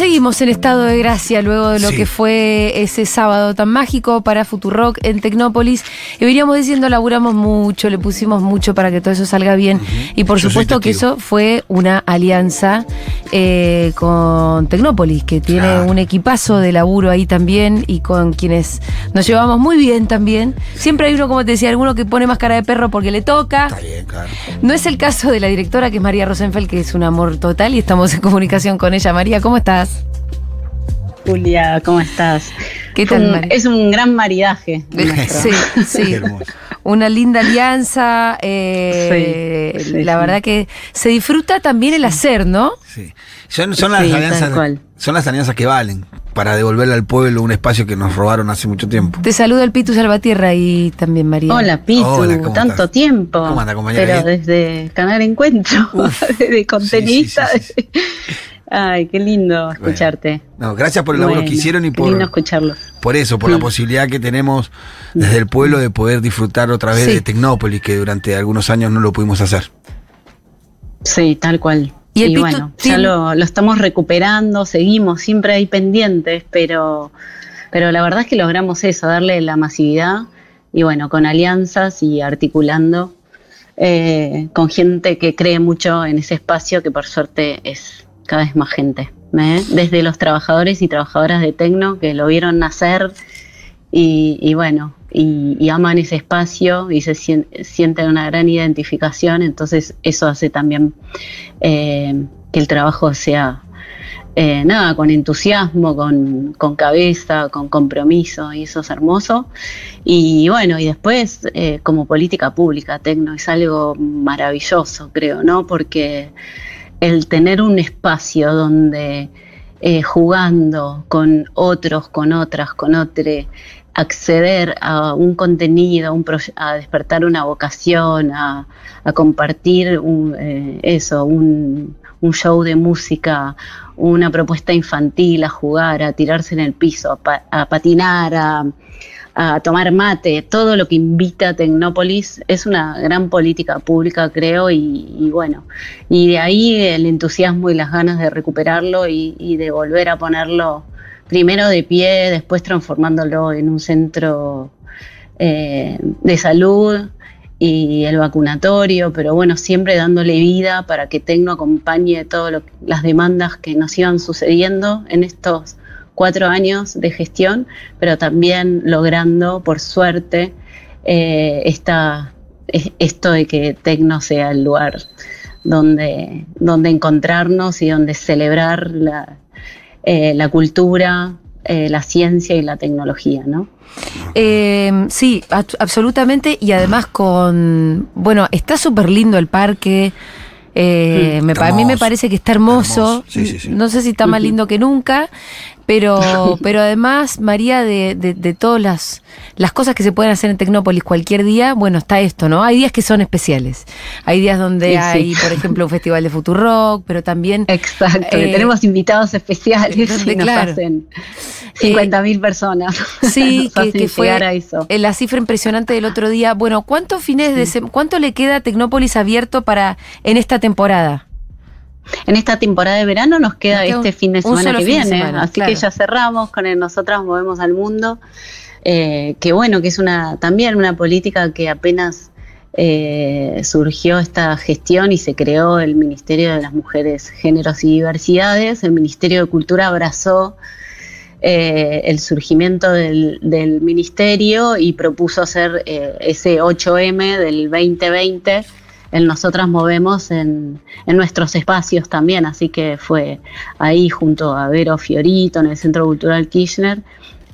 Seguimos en estado de gracia luego de lo Sí. que fue ese sábado tan mágico para Futurock en Tecnópolis. Y veníamos diciendo, laburamos mucho, le pusimos mucho para que todo eso salga bien. Y por Yo supuesto que eso fue una alianza eh, con Tecnópolis, que tiene Claro. un equipazo de laburo ahí también y con quienes nos llevamos muy bien también. Siempre hay uno, como te decía, alguno que pone más cara de perro porque le toca. Está bien, claro. No es el caso de la directora, que es María Rosenfeld, que es un amor total y estamos en comunicación con ella. María, ¿cómo estás? Julia, ¿cómo estás? ¿Qué tal, Un- es un gran maridaje. Sí, sí. Una linda alianza. eh, Sí, sí, la sí. verdad que se disfruta también el hacer, ¿no? Sí. Son, son las alianzas. cual. Son las alianzas que valen para devolverle al pueblo un espacio que nos robaron hace mucho tiempo. Te saluda el Pitu Salvatierra y también María. Hola, Pitu, Hola, ¿cómo tanto estás? tiempo. ¿Cómo anda, compañera? Pero ¿Bien? desde Canal Encuentro, de contenista. Ay, qué lindo escucharte. No, gracias por el laburo que hicieron y qué lindo por, escucharlo. por eso, por la Mm. posibilidad que tenemos desde el pueblo de poder disfrutar otra vez Sí. de Tecnópolis, que durante algunos años no lo pudimos hacer. Sí, tal cual. Y el bueno, ya lo, lo estamos recuperando, seguimos, siempre hay pendientes, pero, pero la verdad es que logramos eso, darle la masividad y bueno, con alianzas y articulando eh, con gente que cree mucho en ese espacio que por suerte es cada vez más gente. ¿eh? Desde los trabajadores y trabajadoras de Tecno que lo vieron nacer y, bueno, y, aman ese espacio y se sien- sienten una gran identificación, entonces eso hace también eh, que el trabajo sea, eh, nada, con entusiasmo, con, cabeza, con compromiso, y eso es hermoso. Y bueno, y después, como política pública, Tecno es algo maravilloso, creo, ¿no? Porque el tener un espacio donde eh, jugando con otros, con otras, con otros, acceder a un contenido, a, despertar una vocación, a, compartir un, eh, eso, un, show de música, una propuesta infantil, a jugar, a tirarse en el piso, a, a patinar, a, a tomar mate, todo lo que invita a Tecnópolis es una gran política pública, creo, y, bueno, y de ahí el entusiasmo y las ganas de recuperarlo y, y de volver a ponerlo primero de pie, después transformándolo en un centro eh, de salud y el vacunatorio, pero bueno, siempre dándole vida para que Tecno acompañe todas las demandas que nos iban sucediendo en estos cuatro años de gestión, pero también logrando, por suerte, eh, esta, es- esto de que Tecno sea el lugar donde, donde encontrarnos y donde celebrar la, eh, la cultura, eh, la ciencia y la tecnología, ¿no? Eh, sí, absolutamente. Y además con. Bueno, está súper lindo el parque. Eh, me, pa- a mí me parece que está hermoso. hermoso. Sí, sí, sí. No sé si está más lindo que nunca, pero, pero además, María, de, de, de todas las, las cosas que se pueden hacer en Tecnópolis cualquier día, bueno, está esto, ¿no? Hay días que son especiales. Hay días donde Sí, sí. hay, por ejemplo, un festival de Futurock, pero también Exacto, Eh, tenemos invitados especiales donde, y nos claro. hacen 50 mil personas. Sí, nos que, fue llegar a eso. eh, la cifra impresionante del otro día. Bueno, ¿cuántos fines de cuánto le queda a Tecnópolis abierto para en esta temporada? En esta temporada de verano nos queda Nos queda un- este fin de semana que viene, semana, así claro. que ya cerramos con el Nosotras Movemos al Mundo, eh, que bueno, que es una también una política que apenas eh, surgió esta gestión y se creó el Ministerio de las Mujeres, Géneros y Diversidades, el Ministerio de Cultura abrazó eh, el surgimiento del, del ministerio y propuso hacer eh, ese 8M del 2020 el Nosotras Movemos en, en nuestros espacios también, así que fue ahí junto a Vero Fiorito en el Centro Cultural Kirchner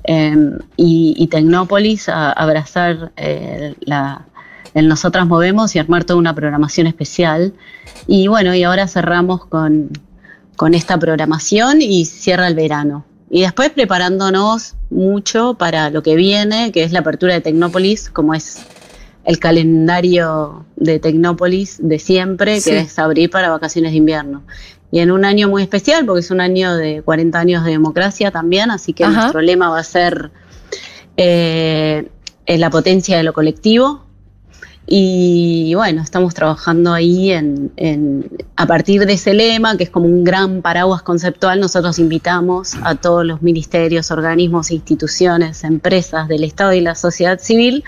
eh, y, Tecnópolis a, abrazar eh, la, el Nosotras Movemos y armar toda una programación especial. Y bueno, y ahora cerramos con, con esta programación y cierra el verano. Y después preparándonos mucho para lo que viene, que es la apertura de Tecnópolis, como es el calendario de Tecnópolis de siempre, Sí. que es abrir para vacaciones de invierno. Y en un año muy especial, porque es un año de 40 años de democracia también, así que Ajá. nuestro lema va a ser eh, en la potencia de lo colectivo. Y bueno, estamos trabajando ahí en, en- a partir de ese lema, que es como un gran paraguas conceptual, nosotros invitamos a todos los ministerios, organismos, instituciones, empresas del Estado y la sociedad civil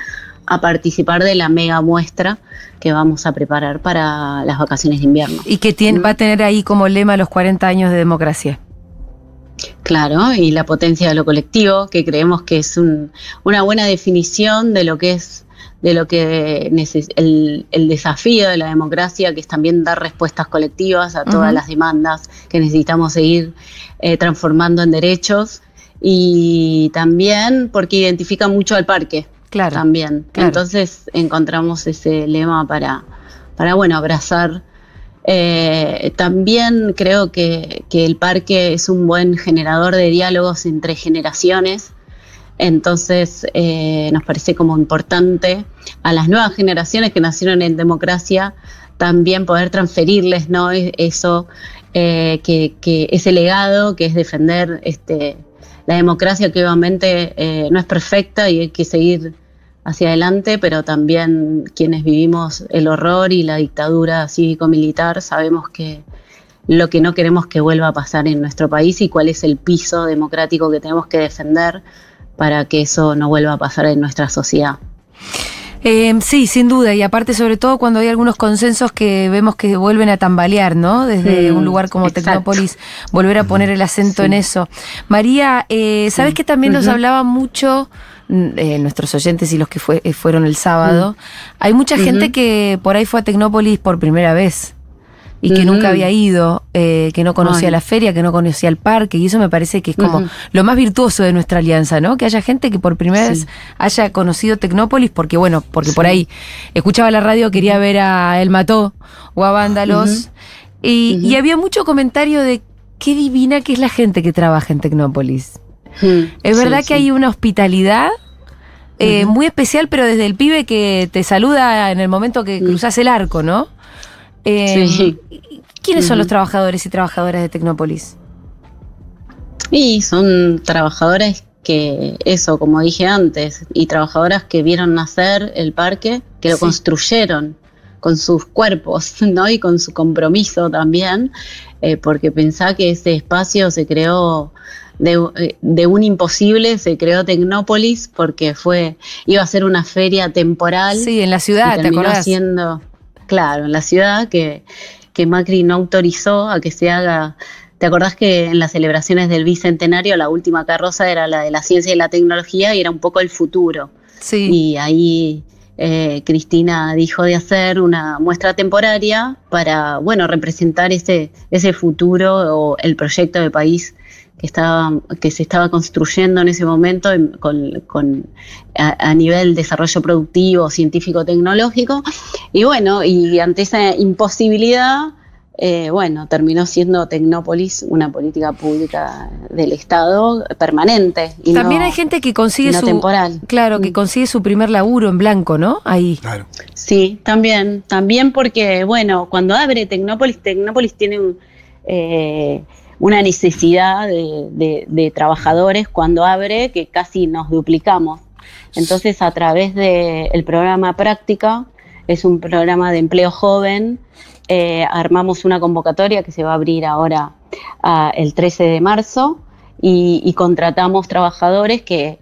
a participar de la mega muestra que vamos a preparar para las vacaciones de invierno. Y que tiene, va a tener ahí como lema los 40 años de democracia. Claro, y la potencia de lo colectivo, que creemos que es un- una buena definición de lo que es de lo que el, el desafío de la democracia, que es también dar respuestas colectivas a todas las demandas que necesitamos seguir eh, transformando en derechos, y también porque identifica mucho al parque, Claro. también. claro. Entonces encontramos ese lema para, para bueno, abrazar. Eh, también creo que, que el parque es un buen generador de diálogos entre generaciones. Entonces eh, nos parece como importante a las nuevas generaciones que nacieron en democracia también poder transferirles ¿no? E- eso, eh, que, que ese legado que es defender este, la democracia que obviamente eh, no es perfecta y hay que seguir hacia adelante, pero también quienes vivimos el horror y la dictadura cívico-militar sabemos que lo que no queremos que vuelva a pasar en nuestro país y cuál es el piso democrático que tenemos que defender para que eso no vuelva a pasar en nuestra sociedad. Eh, sí, sin duda, y aparte sobre todo cuando hay algunos consensos que vemos que vuelven a tambalear, ¿no? Desde un lugar como exacto. Tecnópolis, volver a poner el acento Sí. en eso. María, eh, ¿sabes Sí. que también nos hablaba mucho, mm, eh, nuestros oyentes y los que fue- eh, fueron el sábado? Hay mucha gente que por ahí fue a Tecnópolis por primera vez y que nunca había ido, eh, que no conocía Ay. la feria, que no conocía el parque, y eso me parece que es como lo más virtuoso de nuestra alianza, ¿no? Que haya gente que por primera Sí. vez haya conocido Tecnópolis, porque bueno, porque por ahí escuchaba la radio, quería ver a El Mató o a Vándalos, y, y había mucho comentario de qué divina que es la gente que trabaja en Tecnópolis. Es verdad sí. que hay una hospitalidad eh, muy especial, pero desde el pibe que te saluda en el momento que cruzas el arco, ¿no? Eh, Sí. ¿Quiénes son los trabajadores y trabajadoras de Tecnópolis? Y son trabajadores que, eso, como dije antes, y trabajadoras que vieron nacer el parque, que lo Sí. construyeron con sus cuerpos, ¿no? Y con su compromiso también, eh, porque pensá que ese espacio se creó de, eh, de un imposible, se creó Tecnópolis, porque fue, iba a ser una feria temporal. Sí, en la y ciudad, ¿te terminó acordás? siendo, claro, en la ciudad que, que Macri no autorizó a que se haga. ¿Te acordás que en las celebraciones del bicentenario la última carroza era la de la ciencia y la tecnología y era un poco el futuro? Sí. Y ahí eh, Cristina dijo de hacer una muestra temporaria para, bueno, representar ese, ese futuro o el proyecto de país que, estaba, que se estaba construyendo en ese momento en- con, con- a, nivel desarrollo productivo, científico-tecnológico. Y bueno, y ante esa imposibilidad, eh, bueno, terminó siendo Tecnópolis una política pública del Estado permanente. Y También no- hay gente que consigue no su temporal. claro, que Mm. consigue su primer laburo en blanco, ¿no? Ahí. Claro. Sí, también, también porque, bueno, cuando abre Tecnópolis, Tecnópolis tiene un, eh, una necesidad de, de- de trabajadores cuando abre que casi nos duplicamos. Entonces, a través del programa Práctica, es un programa de empleo joven, eh, armamos una convocatoria que se va a abrir ahora ah, el 13 de marzo y, y contratamos trabajadores que,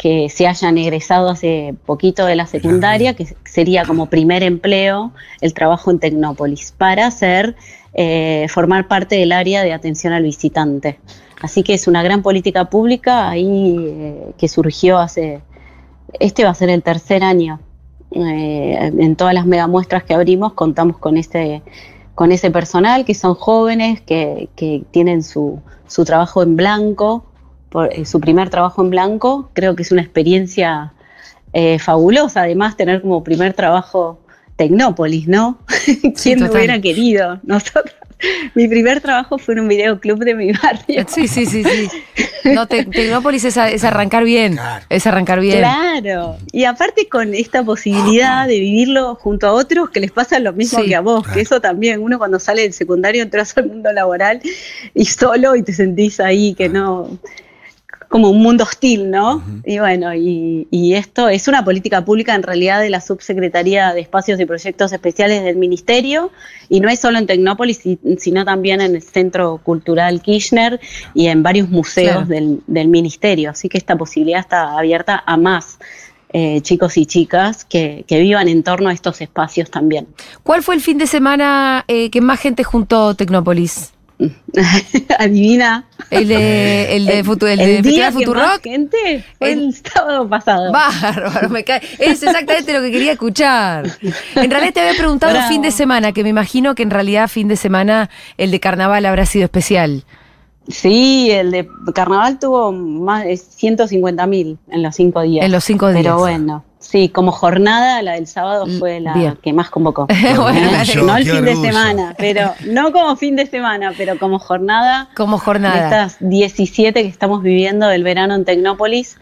que se hayan egresado hace poquito de la secundaria, que sería como primer empleo el trabajo en Tecnópolis, para hacer, eh, formar parte del área de atención al visitante. Así que es una gran política pública ahí eh, que surgió hace, este va a ser el tercer año. Eh, en todas las megamuestras que abrimos contamos con ese, con ese personal que son jóvenes, que, que tienen su, su trabajo en blanco, por, eh, su primer trabajo en blanco. Creo que es una experiencia eh, fabulosa, además, tener como primer trabajo Tecnópolis, ¿no? ¿Quién lo hubiera querido? Nosotros mi primer trabajo fue en un videoclub de mi barrio. Sí, sí, sí, sí. No, Te- Tecnópolis es, a- es arrancar bien. Claro. Es arrancar bien. Claro, y aparte con esta posibilidad de vivirlo junto a otros que les pasa lo mismo Sí. que a vos, Claro. que eso también, uno cuando sale del secundario entras al mundo laboral y solo y te sentís ahí que no, como un mundo hostil, ¿no? Y bueno, y, y esto es una política pública en realidad de la Subsecretaría de Espacios y Proyectos Especiales del Ministerio, y no es solo en Tecnópolis, si- sino también en el Centro Cultural Kirchner y en varios museos Claro. del, del Ministerio. Así que esta posibilidad está abierta a más eh, chicos y chicas que, que vivan en torno a estos espacios también. ¿Cuál fue el fin de semana eh, que más gente juntó Tecnópolis? Adivina. El de, el de, Futu- el de día Festival que más Futurock. gente fue El- el, sábado pasado. Bárbaro, me cae. Es exactamente lo que quería escuchar. En realidad te había preguntado Bravo. fin de semana, que me imagino que en realidad fin de semana el de carnaval habrá sido especial. Sí, el de carnaval tuvo más de 150 mil en los cinco días. En los cinco días. Pero bueno, sí, como jornada, la del sábado L- fue la bien. que más convocó. Bueno, orgullo, no el fin de semana, pero no como fin de semana, pero como jornada Como de jornada. estas 17 que estamos viviendo del verano en Tecnópolis,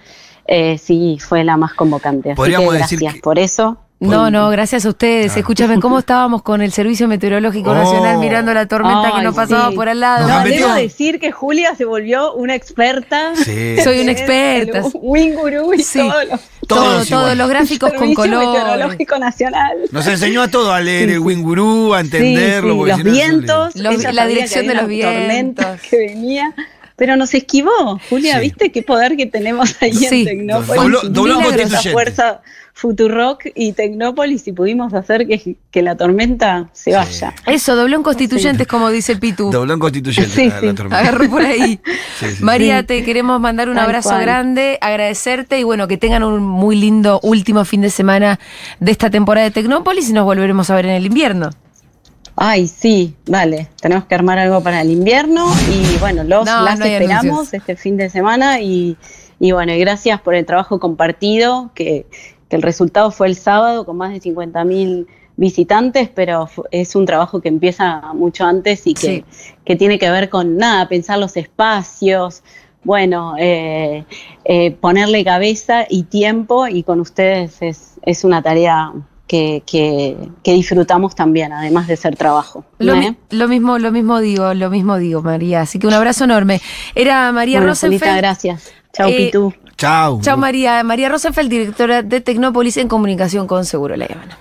eh, sí, fue la más convocante. Así que decir gracias que- por eso. No, no, gracias a ustedes. Claro. Escúchame, ¿cómo estábamos con el Servicio Meteorológico Oh. Nacional mirando la tormenta que nos pasaba sí. por al lado? No, debo metido- decir que Julia se volvió una experta. Sí. Soy una experta. el Winguru y Sí. todos los Todo, Todos todo, igual. los gráficos con Servicio color. Meteorológico Nacional. Nos enseñó a todos a leer Sí, el sí. Wingurú, a entenderlo. los vientos, Los- la dirección de los vientos. que venía, pero nos esquivó. Julia, Sí. ¿viste qué poder que tenemos ahí Sí. en Tecnópolis? Dobló- fuerza Futurock y Tecnópolis y pudimos hacer que, que la tormenta se Sí. vaya. Eso, dobló en constituyentes, como dice el Pitu. Dobló en constituyente Sí, la, la sí. tormenta. Agarró por ahí. Sí, sí. María, Sí. te queremos mandar un Tal abrazo cual. grande, agradecerte y bueno, que tengan un muy lindo último fin de semana de esta temporada de Tecnópolis y nos volveremos a ver en el invierno. Ay, sí, vale. Tenemos que armar algo para el invierno y bueno, los No, las no esperamos anuncios. este fin de semana y, y bueno, y gracias por el trabajo compartido, que, que el resultado fue el sábado con más de 50 mil visitantes, pero es un trabajo que empieza mucho antes y que, que tiene que ver con nada, pensar los espacios, bueno, eh, eh, ponerle cabeza y tiempo y con ustedes es, es una tarea que, que- que disfrutamos también, además de ser trabajo. Lo, ¿eh? mi- lo mismo, lo mismo digo, lo mismo digo, María. Así que un abrazo enorme. Era María Bueno, Rosenfeld. gracias. Chao, Eh, Pitu. Chau. Chao María. María Rosenfeld, directora de Tecnópolis en comunicación con Seguro La Habana.